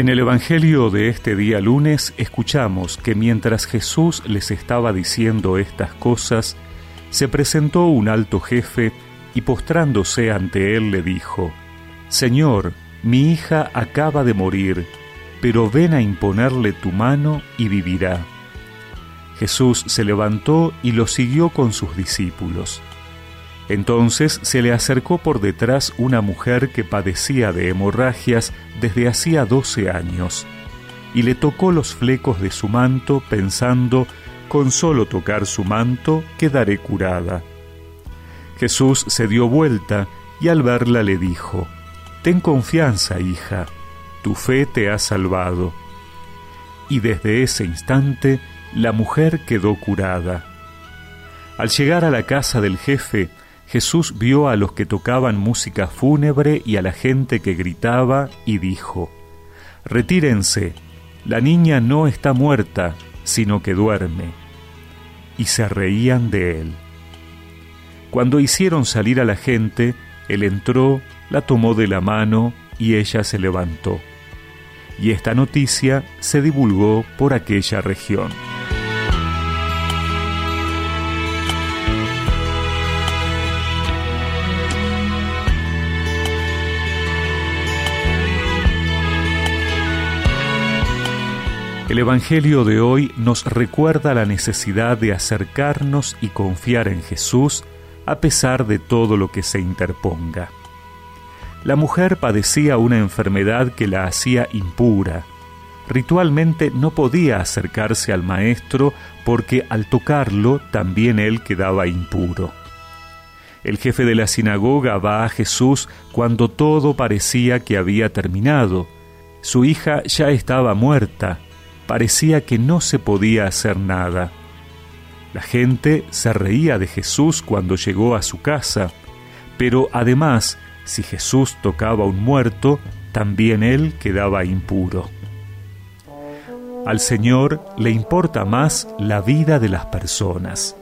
En el Evangelio de este día lunes escuchamos que mientras Jesús les estaba diciendo estas cosas, se presentó un alto jefe y postrándose ante él le dijo, Señor, mi hija acaba de morir, pero ven a imponerle tu mano y vivirá. Jesús se levantó y lo siguió con sus discípulos. Entonces se le acercó por detrás una mujer que padecía de hemorragias desde hacía doce años, y le tocó los flecos de su manto pensando, con solo tocar su manto quedaré curada. Jesús se dio vuelta y al verla le dijo, Ten confianza, hija, tu fe te ha salvado. Y desde ese instante la mujer quedó curada. Al llegar a la casa del jefe, Jesús vio a los que tocaban música fúnebre y a la gente que gritaba y dijo, Retírense, la niña no está muerta, sino que duerme. Y se reían de él. Cuando hicieron salir a la gente, él entró, la tomó de la mano y ella se levantó. Y esta noticia se divulgó por aquella región. El Evangelio de hoy nos recuerda la necesidad de acercarnos y confiar en Jesús a pesar de todo lo que se interponga. La mujer padecía una enfermedad que la hacía impura. Ritualmente no podía acercarse al maestro porque al tocarlo también él quedaba impuro. El jefe de la sinagoga va a Jesús cuando todo parecía que había terminado. Su hija ya estaba muerta parecía que no se podía hacer nada. La gente se reía de Jesús cuando llegó a su casa, pero además, si Jesús tocaba a un muerto, también él quedaba impuro. Al Señor le importa más la vida de las personas.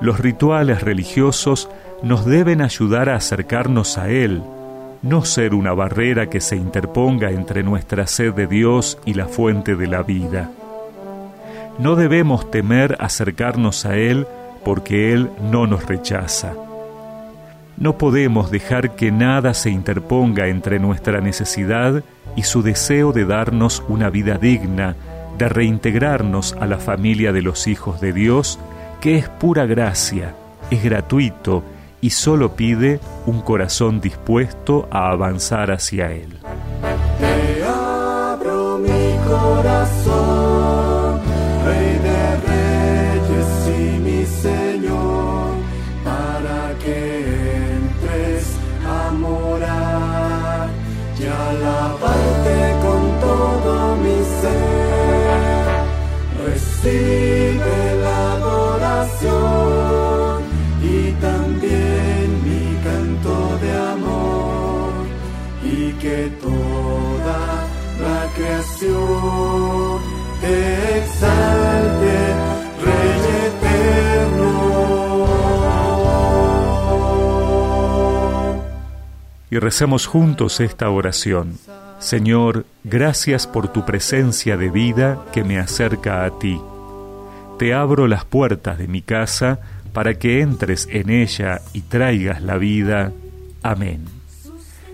Los rituales religiosos nos deben ayudar a acercarnos a Él, no ser una barrera que se interponga entre nuestra sed de Dios y la fuente de la vida. No debemos temer acercarnos a Él porque Él no nos rechaza. No podemos dejar que nada se interponga entre nuestra necesidad y su deseo de darnos una vida digna, de reintegrarnos a la familia de los hijos de Dios, que es pura gracia, es gratuito y solo pide un corazón dispuesto a avanzar hacia Él. Te abro mi corazón, toda la creación te exalte, Rey eterno. Y recemos juntos esta oración. Señor, gracias por tu presencia de vida que me acerca a ti. Te abro las puertas de mi casa para que entres en ella y traigas la vida. Amén